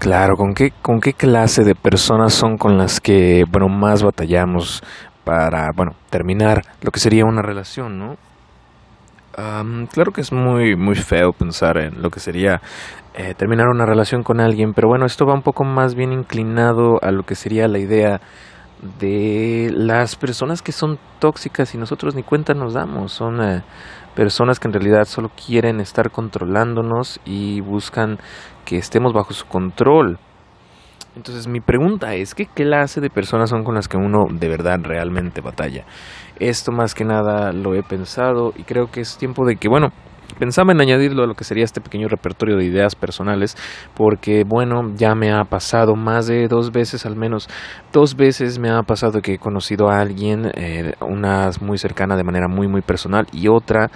Claro, ¿con qué, con qué clase de personas son con las que, bueno, más batallamos para, bueno, terminar lo que sería una relación, ¿no? claro que es muy, muy feo pensar en lo que sería eh, terminar una relación con alguien, pero bueno, esto va un poco más bien inclinado a lo que sería la idea de las personas que son tóxicas y nosotros ni cuenta nos damos. Son eh, personas que en realidad solo quieren estar controlándonos y buscan que estemos bajo su control. Entonces mi pregunta es, ¿qué clase de personas son con las que uno de verdad realmente batalla? Esto más que nada lo he pensado y creo que es tiempo de que, bueno, pensaba en añadirlo a lo que sería este pequeño repertorio de ideas personales, porque bueno, ya me ha pasado más de dos veces, al menos dos veces me ha pasado que he conocido a alguien, eh, una muy cercana de manera muy, muy personal y otra,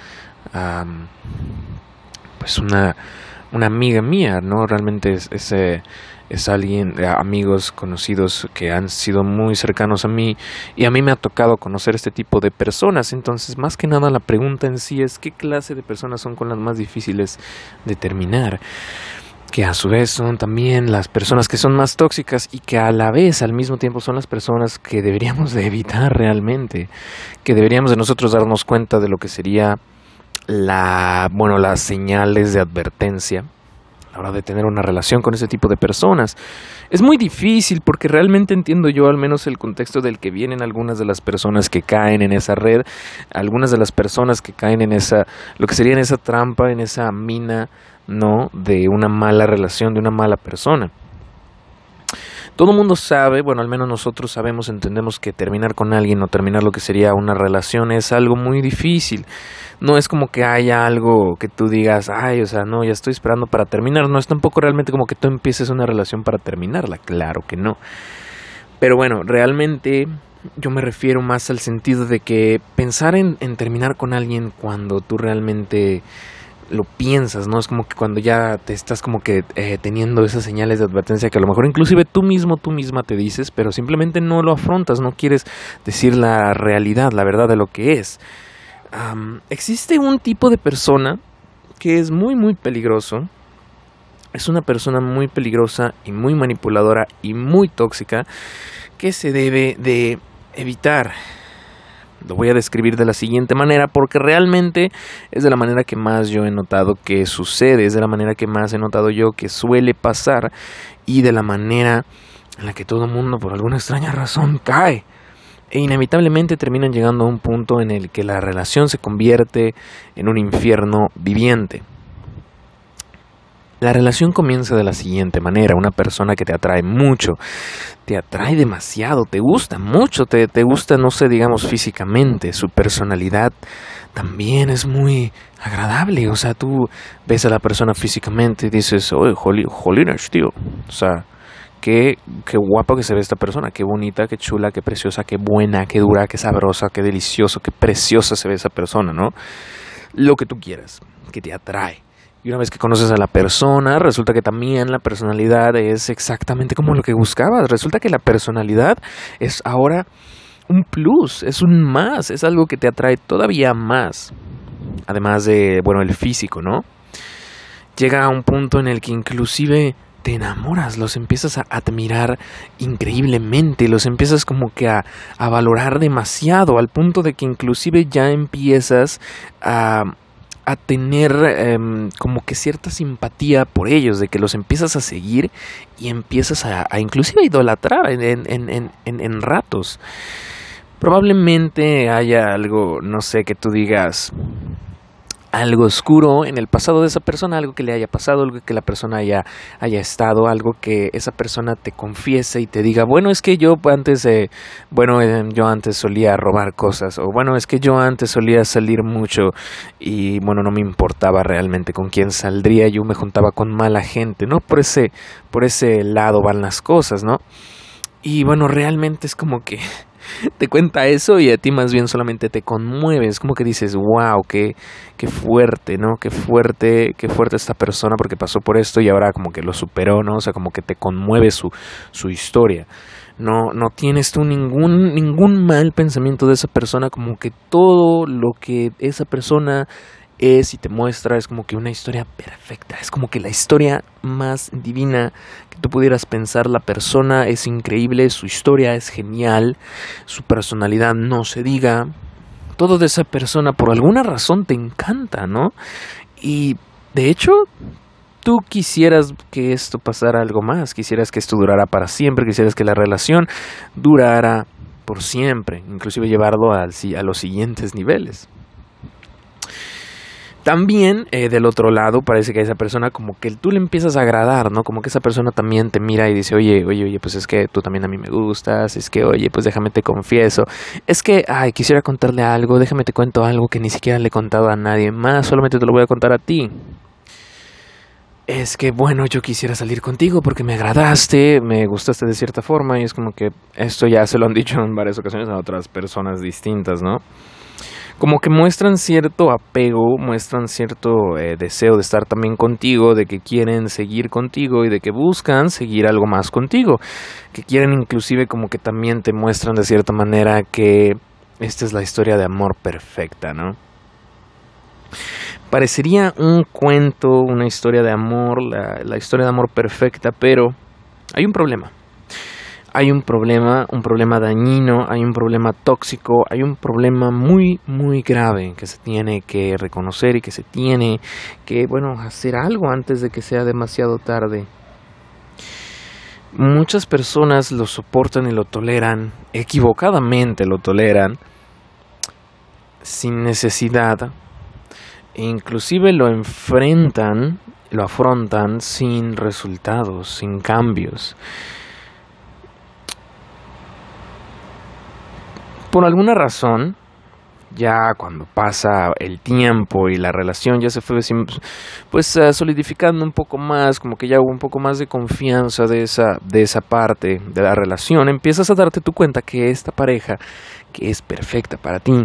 pues una, una amiga mía, ¿no? Realmente es, ese es alguien, eh, amigos conocidos que han sido muy cercanos a mí y a mí me ha tocado conocer este tipo de personas. Entonces, más que nada la pregunta en sí es qué clase de personas son con las más difíciles de terminar que a su vez son también las personas que son más tóxicas y que a la vez al mismo tiempo son las personas que deberíamos de evitar realmente, que deberíamos de nosotros darnos cuenta de lo que sería la bueno las señales de advertencia la hora de tener una relación con ese tipo de personas. Es muy difícil porque realmente entiendo yo al menos el contexto del que vienen algunas de las personas que caen en esa red, algunas de las personas que caen en esa, lo que sería en esa trampa, en esa mina, ¿no? De una mala relación, de una mala persona. Todo el mundo sabe, bueno, al menos nosotros sabemos, entendemos que terminar con alguien o terminar lo que sería una relación es algo muy difícil. No es como que haya algo que tú digas, ay, o sea, no, ya estoy esperando para terminar. No es tampoco realmente como que tú empieces una relación para terminarla. Claro que no. Pero bueno, realmente yo me refiero más al sentido de que pensar en, en terminar con alguien cuando tú realmente lo piensas, ¿no? Es como que cuando ya te estás como que eh, teniendo esas señales de advertencia que a lo mejor inclusive tú mismo, tú misma te dices, pero simplemente no lo afrontas, no quieres decir la realidad, la verdad de lo que es. existe un tipo de persona que es muy, muy peligroso. Es una persona muy peligrosa y muy manipuladora y muy tóxica que se debe de evitar. Lo voy a describir de la siguiente manera porque realmente es de la manera que más yo he notado que sucede, es de la manera que más he notado yo que suele pasar y de la manera en la que todo mundo por alguna extraña razón cae. E inevitablemente terminan llegando a un punto en el que la relación se convierte en un infierno viviente. La relación comienza de la siguiente manera, una persona que te atrae mucho, te atrae demasiado, te gusta mucho, te, te gusta, no sé, digamos físicamente, su personalidad también es muy agradable, o sea, tú ves a la persona físicamente y dices, oye, jolines, tío, o sea, qué, qué que se ve esta persona, qué bonita, qué chula, qué preciosa, qué buena, qué dura, qué sabrosa, qué delicioso, qué preciosa se ve esa persona, ¿no? Lo que tú quieras, que te atrae. Y una vez que conoces a la persona, resulta que también la personalidad es exactamente como lo que buscabas. Resulta que la personalidad es ahora un plus, es un más, es algo que te atrae todavía más. Además de, bueno, el físico, ¿no? Llega a un punto en el que inclusive te enamoras, los empiezas a admirar increíblemente, los empiezas como que a, a valorar demasiado, al punto de que inclusive ya empiezas a a tener em, como que cierta simpatía por ellos, de que los empiezas a seguir y empiezas a, a inclusive idolatrar en, en, en, en, ratos. Probablemente haya algo, no sé, que tú digas, algo oscuro en el pasado de esa persona, algo que le haya pasado, algo que la persona haya, haya estado, algo que esa persona te confiese y te diga, bueno, es que yo antes, bueno, eh, yo antes solía robar cosas, o bueno, es que yo antes solía salir mucho y bueno, no me importaba realmente con quién saldría, yo me juntaba con mala gente, ¿no? Por ese, por ese lado van las cosas, ¿no? Y bueno, realmente es como que te cuenta eso y a ti más bien solamente te conmueve. Es como que dices, wow, qué, qué fuerte, ¿no? Qué fuerte, qué fuerte esta persona porque pasó por esto y ahora como que lo superó, ¿no? O sea, como que te conmueve su, su historia. No, no tienes tú ningún, ningún mal pensamiento de esa persona, como que todo lo que esa persona es y te muestra es como que una historia perfecta, es como que la historia más divina pudieras pensar, la persona es increíble, su historia es genial, su personalidad no se diga, todo de esa persona por alguna razón te encanta, ¿no? Y de hecho, tú quisieras que esto pasara algo más, quisieras que esto durara para siempre, quisieras que la relación durara por siempre, inclusive llevarlo a los siguientes niveles. También eh, del otro lado parece que a esa persona como que tú le empiezas a agradar, ¿no? Como que esa persona también te mira y dice, oye, oye, oye, pues es que tú también a mí me gustas, es que, oye, pues déjame te confieso, es que, ay, quisiera contarle algo, déjame te cuento algo que ni siquiera le he contado a nadie más, solamente te lo voy a contar a ti. Es que, bueno, yo quisiera salir contigo porque me agradaste, me gustaste de cierta forma y es como que esto ya se lo han dicho en varias ocasiones a otras personas distintas, ¿no? Como que muestran cierto apego, muestran cierto eh, deseo de estar también contigo, de que quieren seguir contigo y de que buscan seguir algo más contigo, que quieren inclusive como que también te muestran de cierta manera que esta es la historia de amor perfecta, ¿no? Parecería un cuento, una historia de amor, la, la historia de amor perfecta, pero hay un problema hay un problema, un problema dañino, hay un problema tóxico, hay un problema muy, muy grave que se tiene que reconocer y que se tiene que, bueno, hacer algo antes de que sea demasiado tarde. Muchas personas lo soportan y lo toleran, equivocadamente lo toleran, sin necesidad, e inclusive lo enfrentan, lo afrontan sin resultados, sin cambios. Por alguna razón, ya cuando pasa el tiempo y la relación ya se fue pues eh, solidificando un poco más, como que ya hubo un poco más de confianza de esa, de esa parte de la relación, empiezas a darte tu cuenta que esta pareja, que es perfecta para ti,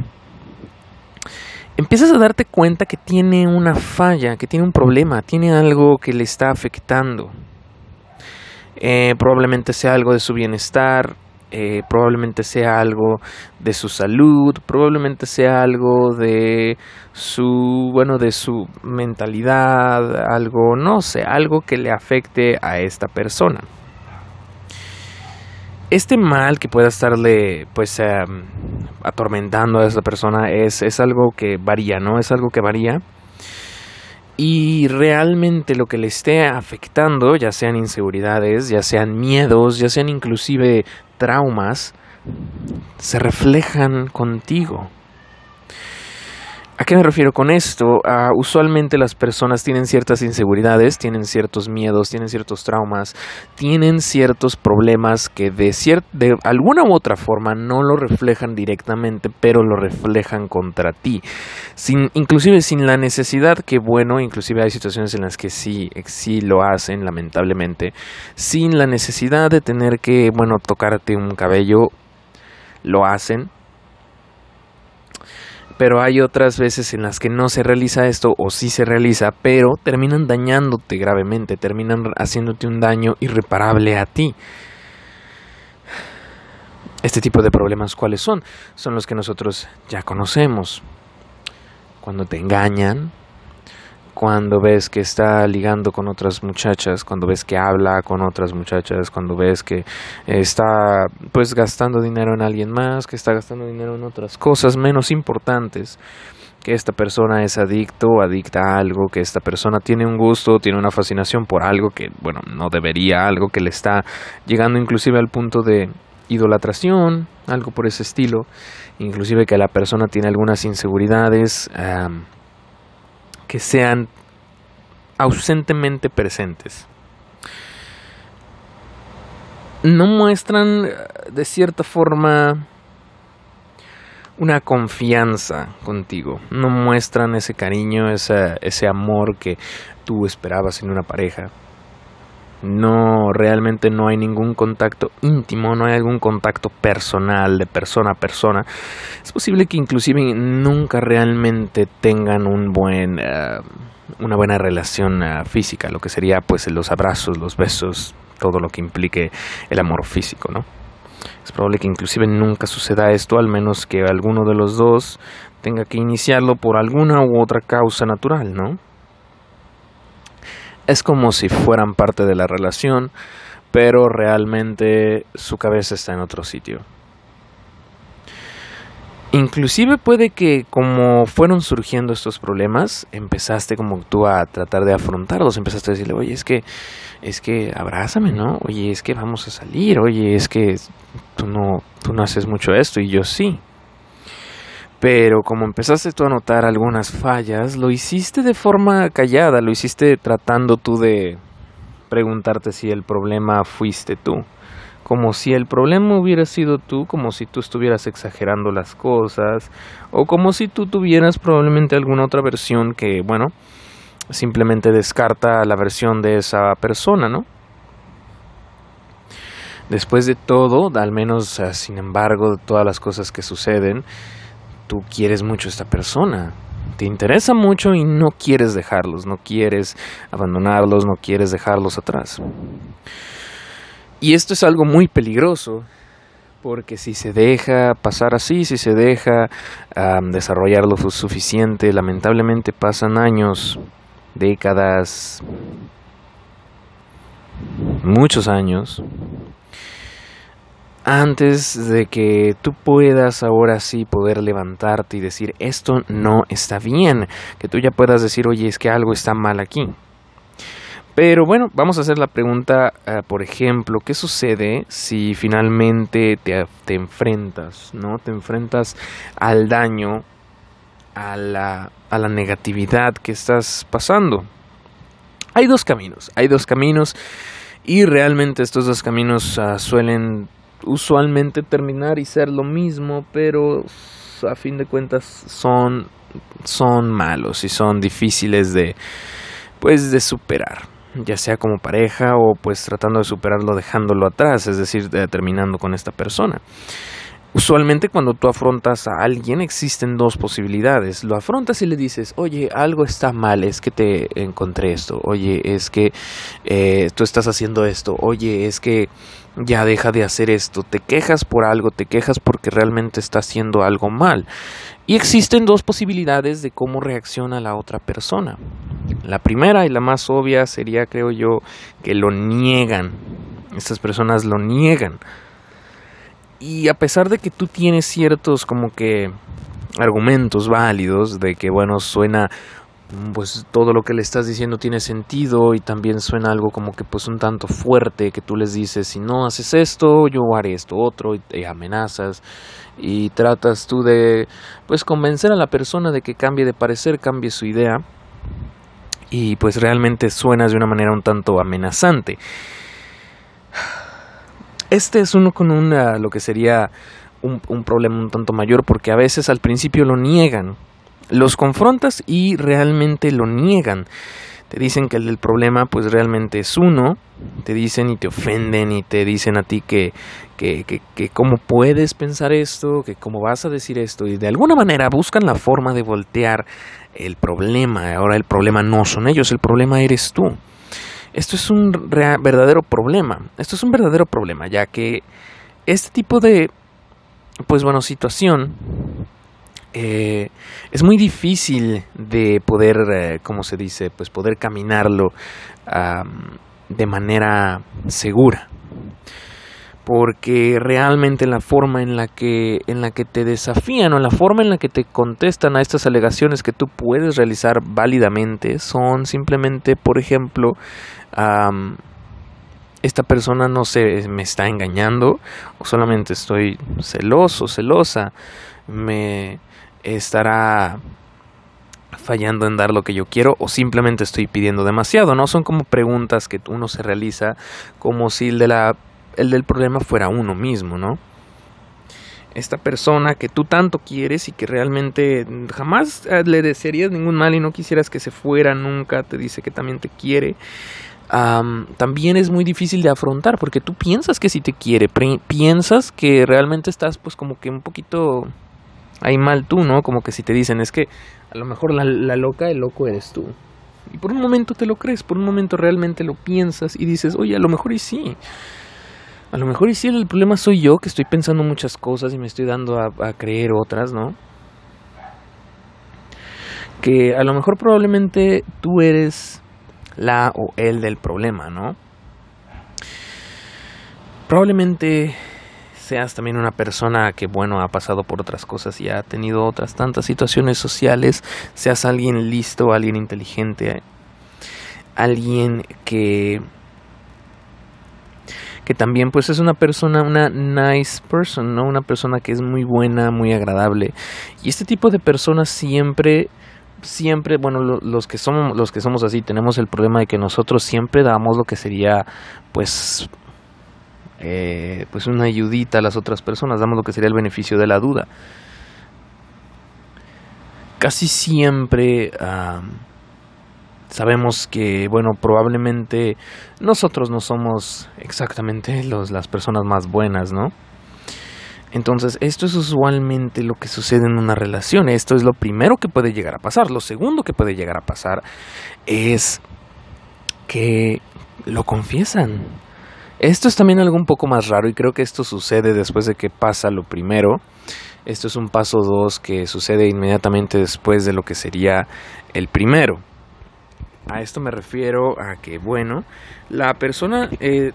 empiezas a darte cuenta que tiene una falla, que tiene un problema, tiene algo que le está afectando. Eh, probablemente sea algo de su bienestar, eh, probablemente sea algo de su salud, probablemente sea algo de su, bueno, de su mentalidad, algo, no sé, algo que le afecte a esta persona. Este mal que pueda estarle, pues, em, atormentando a esta persona es, es algo que varía, ¿no? Es algo que varía y realmente lo que le esté afectando, ya sean inseguridades, ya sean miedos, ya sean inclusive traumas, se reflejan contigo. ¿A qué me refiero con esto? Ah, usualmente las personas tienen ciertas inseguridades, tienen ciertos miedos, tienen ciertos traumas, tienen ciertos problemas que de, de alguna u otra forma no lo reflejan directamente, pero lo reflejan contra ti. Sin, inclusive sin la necesidad, que bueno, inclusive hay situaciones en las que sí, sí lo hacen, lamentablemente, sin la necesidad de tener que, bueno, tocarte un cabello, lo hacen pero hay otras veces en las que no se realiza esto o sí se realiza, pero terminan dañándote gravemente, terminan haciéndote un daño irreparable a ti. Este tipo de problemas, ¿cuáles son? Son los que nosotros ya conocemos. Cuando te engañan, cuando ves que está ligando con otras muchachas, cuando ves que habla con otras muchachas, cuando ves que está pues gastando dinero en alguien más, que está gastando dinero en otras cosas menos importantes, que esta persona es adicto adicta a algo, que esta persona tiene un gusto, tiene una fascinación por algo que, bueno, no debería, algo que le está llegando inclusive al punto de idolatración, algo por ese estilo, inclusive que la persona tiene algunas inseguridades, que sean ausentemente presentes. No muestran eh, de cierta forma una confianza contigo, no muestran ese cariño, ese, ese amor que tú esperabas en una pareja. No, realmente no hay ningún contacto íntimo, no hay algún contacto personal de persona a persona. Es posible que inclusive nunca realmente tengan un buen, eh, una buena relación eh, física, lo que sería pues los abrazos, los besos, todo lo que implique el amor físico, ¿no? Es probable que inclusive nunca suceda esto, al menos que alguno de los dos tenga que iniciarlo por alguna u otra causa natural, ¿no? Es como si fueran parte de la relación, pero realmente su cabeza está en otro sitio. Inclusive puede que como fueron surgiendo estos problemas, empezaste como tú a tratar de afrontarlos, empezaste a decirle, oye, es que, es que abrázame, ¿no? Oye, es que vamos a salir, oye, es que tú no, tú no haces mucho esto y yo sí. Pero como empezaste tú a notar algunas fallas, lo hiciste de forma callada, lo hiciste tratando tú de preguntarte si el problema fuiste tú como si el problema hubiera sido tú, como si tú estuvieras exagerando las cosas, o como si tú tuvieras probablemente alguna otra versión que, bueno, simplemente descarta la versión de esa persona, ¿no? Después de todo, al menos sin embargo, de todas las cosas que suceden, tú quieres mucho a esta persona, te interesa mucho y no quieres dejarlos, no quieres abandonarlos, no quieres dejarlos atrás. Y esto es algo muy peligroso, porque si se deja pasar así, si se deja desarrollar lo suficiente, lamentablemente pasan años, décadas, muchos años, antes de que tú puedas ahora sí poder levantarte y decir esto no está bien, que tú ya puedas decir, oye, es que algo está mal aquí. Pero bueno, vamos a hacer la pregunta, eh, por ejemplo, ¿qué sucede si finalmente te, te, enfrentas, ¿no? Te enfrentas al daño, a la, a la negatividad que estás pasando. Hay dos caminos, hay dos caminos y realmente estos dos caminos uh, suelen usualmente terminar y ser lo mismo, pero a fin de cuentas son, son malos y son difíciles de, pues, de superar ya sea como pareja o pues tratando de superarlo dejándolo atrás, es decir, terminando con esta persona. Usualmente cuando tú afrontas a alguien existen dos posibilidades. Lo afrontas y le dices, oye, algo está mal, es que te encontré esto, oye, es que eh, tú estás haciendo esto, oye, es que ya deja de hacer esto, te quejas por algo, te quejas porque realmente está haciendo algo mal. Y existen dos posibilidades de cómo reacciona la otra persona. La primera y la más obvia sería, creo yo, que lo niegan. Estas personas lo niegan. Y a pesar de que tú tienes ciertos como que argumentos válidos de que bueno suena pues todo lo que le estás diciendo tiene sentido y también suena algo como que pues un tanto fuerte que tú les dices si no haces esto yo haré esto otro y amenazas y tratas tú de pues convencer a la persona de que cambie de parecer, cambie su idea. Y pues realmente suenas de una manera un tanto amenazante. Este es uno con una, lo que sería un problema un tanto mayor porque a veces al principio lo niegan los confrontas y realmente lo niegan. Te dicen que el del problema pues realmente es uno, te dicen y te ofenden y te dicen a ti que, que, que, que cómo puedes pensar esto, que cómo vas a decir esto y de alguna manera buscan la forma de voltear el problema. Ahora el problema no son ellos, el problema eres tú. Esto es un verdadero problema, esto es un verdadero problema ya que este tipo de pues bueno situación eh, es muy difícil de poder, eh, como se dice, pues poder caminarlo de manera segura. Porque realmente la forma en la que en la que te desafían o la forma en la que te contestan a estas alegaciones que tú puedes realizar válidamente son simplemente, por ejemplo, esta persona no se me está engañando o solamente estoy celoso, celosa, me estará fallando en dar lo que yo quiero o simplemente estoy pidiendo demasiado, ¿no? Son como preguntas que uno se realiza como si el, de la, el del problema fuera uno mismo, ¿no? Esta persona que tú tanto quieres y que realmente jamás eh, le desearías ningún mal y no quisieras que se fuera nunca, te dice que también te quiere. también es muy difícil de afrontar porque tú piensas que sí te quiere, piensas que realmente estás pues como que un poquito hay mal tú, ¿no? Como que si te dicen, es que a lo mejor la, loca, el loco eres tú. Y por un momento te lo crees, por un momento realmente lo piensas y dices, oye, a lo mejor y sí. A lo mejor y sí el problema soy yo, que estoy pensando muchas cosas y me estoy dando a, a creer otras, ¿no? Que a lo mejor probablemente tú eres la o el del problema, ¿no? Probablemente seas también una persona que, bueno, ha pasado por otras cosas y ha tenido otras tantas situaciones sociales, seas alguien listo, alguien inteligente, alguien que que también pues es una persona, una nice person, ¿no? Una persona que es muy buena, muy agradable. Y este tipo de personas siempre siempre, bueno, los que somos los que somos así tenemos el problema de que nosotros siempre damos lo que sería pues eh, pues una ayudita a las otras personas, damos lo que sería el beneficio de la duda. Casi siempre sabemos que, bueno, probablemente nosotros no somos exactamente los, las personas más buenas, ¿no? Entonces, esto es usualmente lo que sucede en una relación. Esto es lo primero que puede llegar a pasar. Lo segundo que puede llegar a pasar es que lo confiesan. Esto es también algo un poco más raro y creo que esto sucede después de que pasa lo primero. Esto es un paso dos que sucede inmediatamente después de lo que sería el primero. A esto me refiero a que, bueno, la persona eh,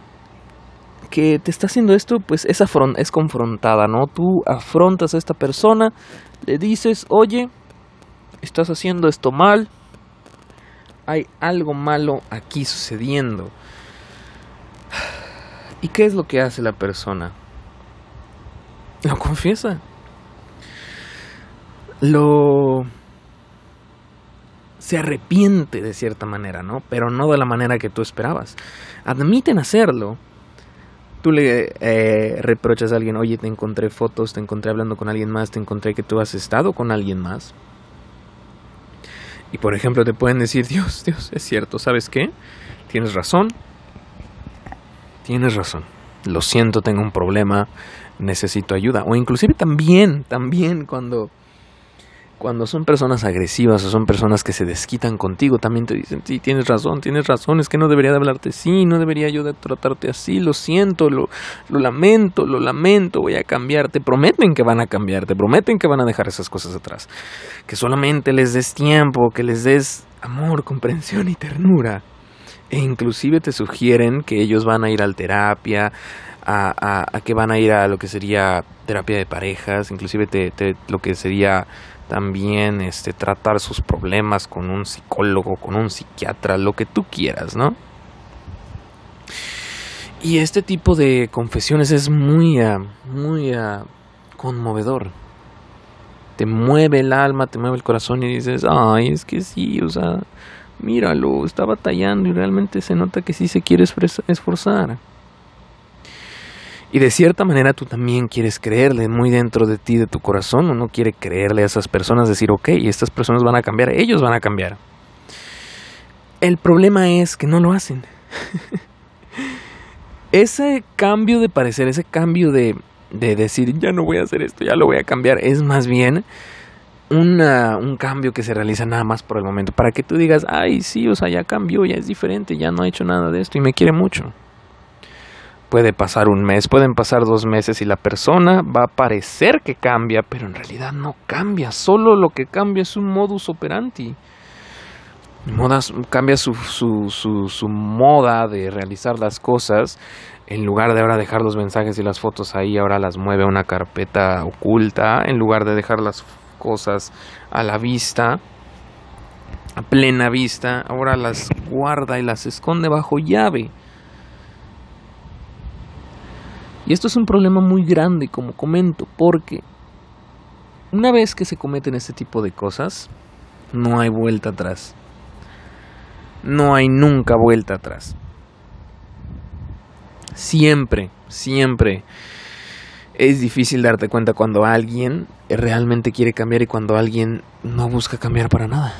que te está haciendo esto, pues es, es confrontada, ¿no? Tú afrontas a esta persona, le dices, oye, estás haciendo esto mal, hay algo malo aquí sucediendo. ¿Y qué es lo que hace la persona? Lo confiesa. Lo se arrepiente de cierta manera, ¿no? Pero no de la manera que tú esperabas. Admiten hacerlo. Tú le eh, reprochas a alguien, oye, te encontré fotos, te encontré hablando con alguien más, te encontré que tú has estado con alguien más. Y por ejemplo te pueden decir, Dios, Dios, es cierto, ¿sabes qué? Tienes razón. Tienes razón. Lo siento, tengo un problema, necesito ayuda. O inclusive también, también cuando cuando son personas agresivas o son personas que se desquitan contigo, también te dicen, sí, tienes razón, tienes razón, es que no debería de hablarte así, no debería yo de tratarte así, lo siento, lo, lo lamento, lo lamento, voy a cambiar. Te prometen que van a cambiar, te prometen que van a dejar esas cosas atrás. Que solamente les des tiempo, que les des amor, comprensión y ternura. E inclusive te sugieren que ellos van a ir al terapia, a, a, que van a ir a lo que sería terapia de parejas, inclusive te, lo que sería también este, tratar sus problemas con un psicólogo, con un psiquiatra, lo que tú quieras, ¿no? Y este tipo de confesiones es muy, ah, muy ah, conmovedor. Te mueve el alma, te mueve el corazón y dices, ay, es que sí, o sea, míralo, está batallando y realmente se nota que sí se quiere esforzar. Y de cierta manera tú también quieres creerle muy dentro de ti, de tu corazón, uno quiere creerle a esas personas, decir, ok, estas personas van a cambiar, ellos van a cambiar. El problema es que no lo hacen. ese cambio de parecer, ese cambio de, de decir, ya no voy a hacer esto, ya lo voy a cambiar, es más bien un cambio que se realiza nada más por el momento, para que tú digas, ay, sí, o sea, ya cambió, ya es diferente, ya no ha hecho nada de esto y me quiere mucho. Puede pasar un mes, pueden pasar dos meses y la persona va a parecer que cambia, pero en realidad no cambia. Solo lo que cambia es un modus operandi. Modas, cambia su, su, su, su moda de realizar las cosas. En lugar de ahora dejar los mensajes y las fotos ahí, ahora las mueve a una carpeta oculta. En lugar de dejar las cosas a la vista, a plena vista, ahora las guarda y las esconde bajo llave. Y esto es un problema muy grande, como comento, porque una vez que se cometen este tipo de cosas, no hay vuelta atrás. No hay nunca vuelta atrás. Siempre, siempre es difícil darte cuenta cuando alguien realmente quiere cambiar y cuando alguien no busca cambiar para nada.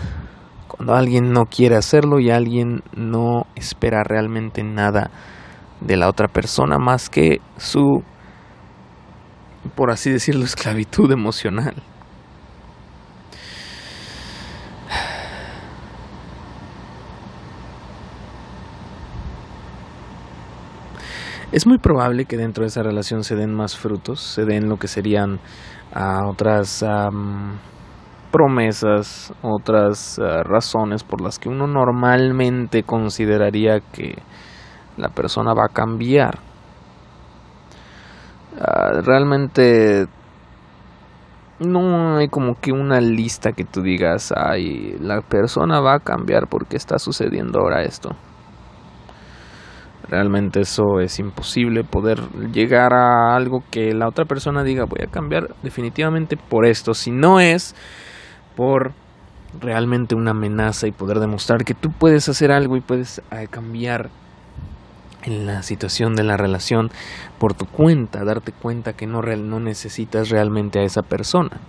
Cuando alguien no quiere hacerlo y alguien no espera realmente nada de la otra persona más que su, por así decirlo, esclavitud emocional. Es muy probable que dentro de esa relación se den más frutos, se den lo que serían uh, otras promesas, otras uh, razones por las que uno normalmente consideraría que la persona va a cambiar. Uh, realmente no hay como que una lista que tú digas, ay, la persona va a cambiar porque está sucediendo ahora esto. Realmente eso es imposible poder llegar a algo que la otra persona diga voy a cambiar definitivamente por esto. Si no es por realmente una amenaza y poder demostrar que tú puedes hacer algo y puedes eh, cambiar en la situación de la relación por tu cuenta, darte cuenta que no, no necesitas realmente a esa persona.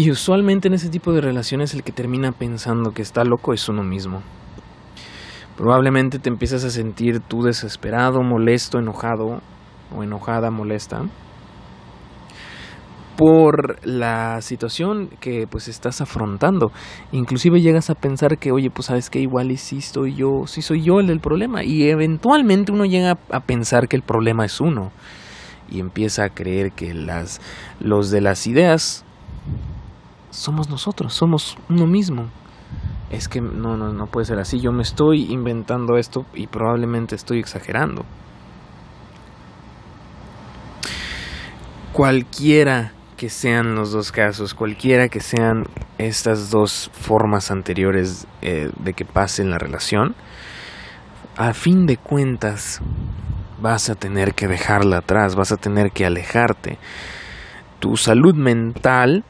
Y usualmente en ese tipo de relaciones el que termina pensando que está loco es uno mismo. Probablemente te empiezas a sentir tú desesperado, molesto, enojado o enojada, molesta por la situación que pues estás afrontando. Inclusive llegas a pensar que, oye, pues sabes que igual y sí estoy yo, sí soy yo el del problema. Y eventualmente uno llega a pensar que el problema es uno. Y empieza a creer que las, los de las ideas somos nosotros, somos uno mismo. Es que no, no, no puede ser así. Yo me estoy inventando esto y probablemente estoy exagerando. Cualquiera que sean los dos casos, cualquiera que sean estas dos formas anteriores eh, de que pase en la relación, a fin de cuentas vas a tener que dejarla atrás, vas a tener que alejarte. Tu salud mental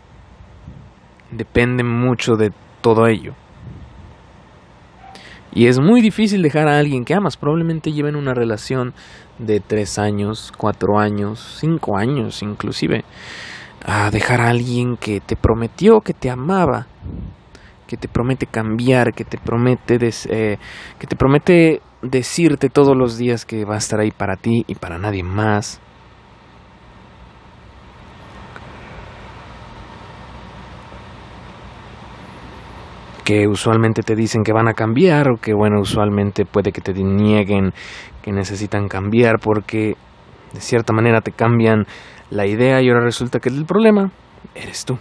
depende mucho de todo ello. Y es muy difícil dejar a alguien que amas. Probablemente lleven una relación de tres años, cuatro años, cinco años inclusive. A dejar a alguien que te prometió que te amaba, que te promete cambiar, que te promete, eh, que te promete decirte todos los días que va a estar ahí para ti y para nadie más. Que usualmente te dicen que van a cambiar o que bueno, usualmente puede que te nieguen que necesitan cambiar porque de cierta manera te cambian la idea y ahora resulta que el problema eres tú.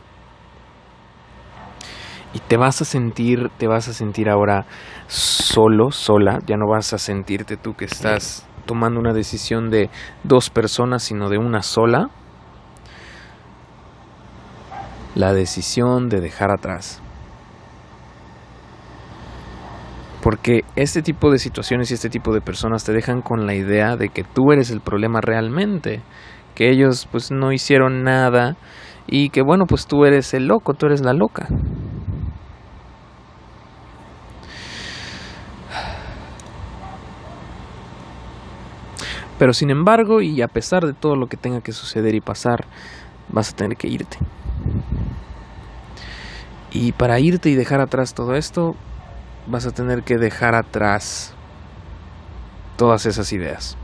Y te vas a sentir, te vas a sentir ahora solo, sola, ya no vas a sentirte tú que estás tomando una decisión de dos personas, sino de una sola. La decisión de dejar atrás Porque este tipo de situaciones y este tipo de personas te dejan con la idea de que tú eres el problema realmente, que ellos pues no hicieron nada y que bueno pues tú eres el loco, tú eres la loca. Pero sin embargo, y a pesar de todo lo que tenga que suceder y pasar, vas a tener que irte. Y para irte y dejar atrás todo esto, vas a tener que dejar atrás todas esas ideas.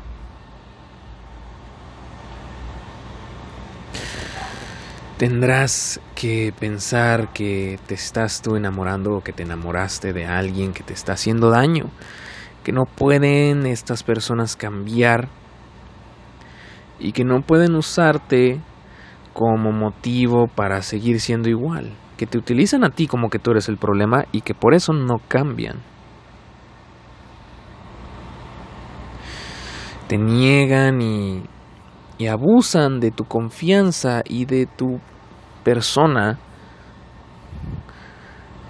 Tendrás que pensar que te estás tú enamorando o que te enamoraste de alguien que te está haciendo daño, que no pueden estas personas cambiar y que no pueden usarte como motivo para seguir siendo igual que te utilizan a ti como que tú eres el problema y que por eso no cambian. Te niegan y, y abusan de tu confianza y de tu persona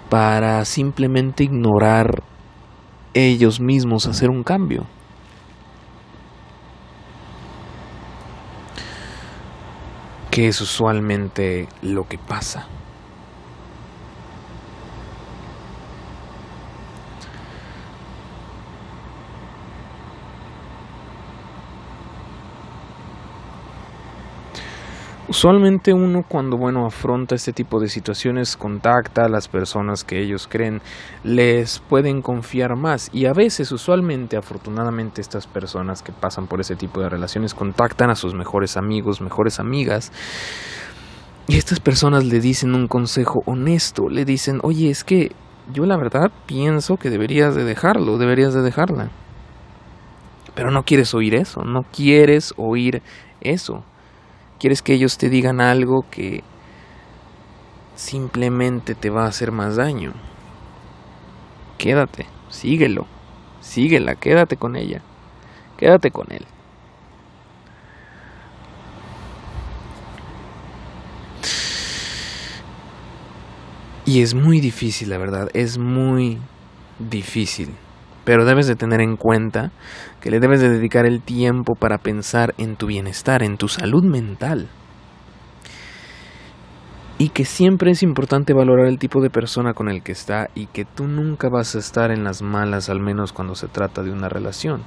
para simplemente ignorar ellos mismos hacer un cambio. Que es usualmente lo que pasa. Usualmente uno cuando bueno afronta este tipo de situaciones contacta a las personas que ellos creen les pueden confiar más y a veces usualmente afortunadamente estas personas que pasan por ese tipo de relaciones contactan a sus mejores amigos, mejores amigas y estas personas le dicen un consejo honesto, le dicen, "Oye, es que yo la verdad pienso que deberías de dejarlo, deberías de dejarla." Pero no quieres oír eso, no quieres oír eso. Quieres que ellos te digan algo que simplemente te va a hacer más daño. Quédate, síguelo, síguela, quédate con ella, quédate con él. Y es muy difícil, la verdad, es muy difícil. Pero debes de tener en cuenta que le debes de dedicar el tiempo para pensar en tu bienestar, en tu salud mental. Y que siempre es importante valorar el tipo de persona con el que está y que tú nunca vas a estar en las malas, al menos cuando se trata de una relación.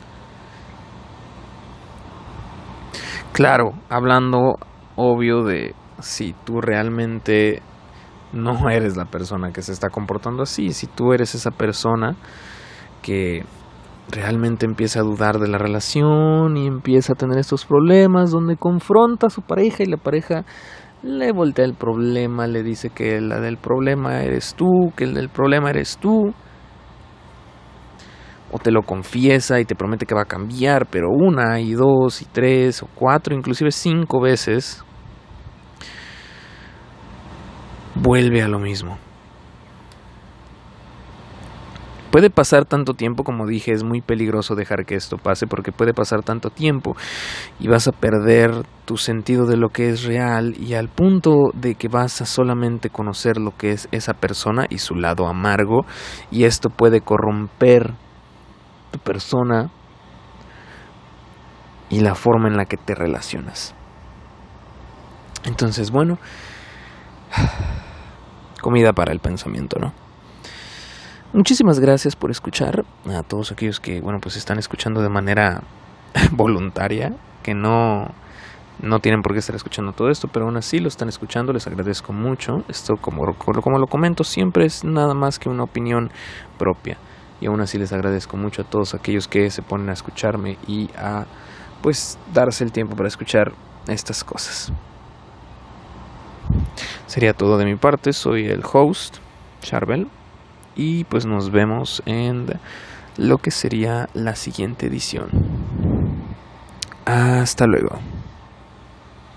Claro, hablando obvio de si tú realmente no eres la persona que se está comportando así, si tú eres esa persona que realmente empieza a dudar de la relación y empieza a tener estos problemas donde confronta a su pareja y la pareja le voltea el problema, le dice que la del problema eres tú, que el del problema eres tú. O te lo confiesa y te promete que va a cambiar, pero una y dos y tres o cuatro, inclusive cinco veces, vuelve a lo mismo. Puede pasar tanto tiempo, como dije, es muy peligroso dejar que esto pase porque puede pasar tanto tiempo y vas a perder tu sentido de lo que es real y al punto de que vas a solamente conocer lo que es esa persona y su lado amargo y esto puede corromper tu persona y la forma en la que te relacionas. Entonces, bueno, comida para el pensamiento, ¿no? Muchísimas gracias por escuchar a todos aquellos que, bueno, pues están escuchando de manera voluntaria, que no, no tienen por qué estar escuchando todo esto, pero aún así lo están escuchando, les agradezco mucho. Esto, como, como lo comento, siempre es nada más que una opinión propia. Y aún así les agradezco mucho a todos aquellos que se ponen a escucharme y a, pues, darse el tiempo para escuchar estas cosas. Sería todo de mi parte, soy el host, Charbel y pues nos vemos en lo que sería la siguiente edición. Hasta luego.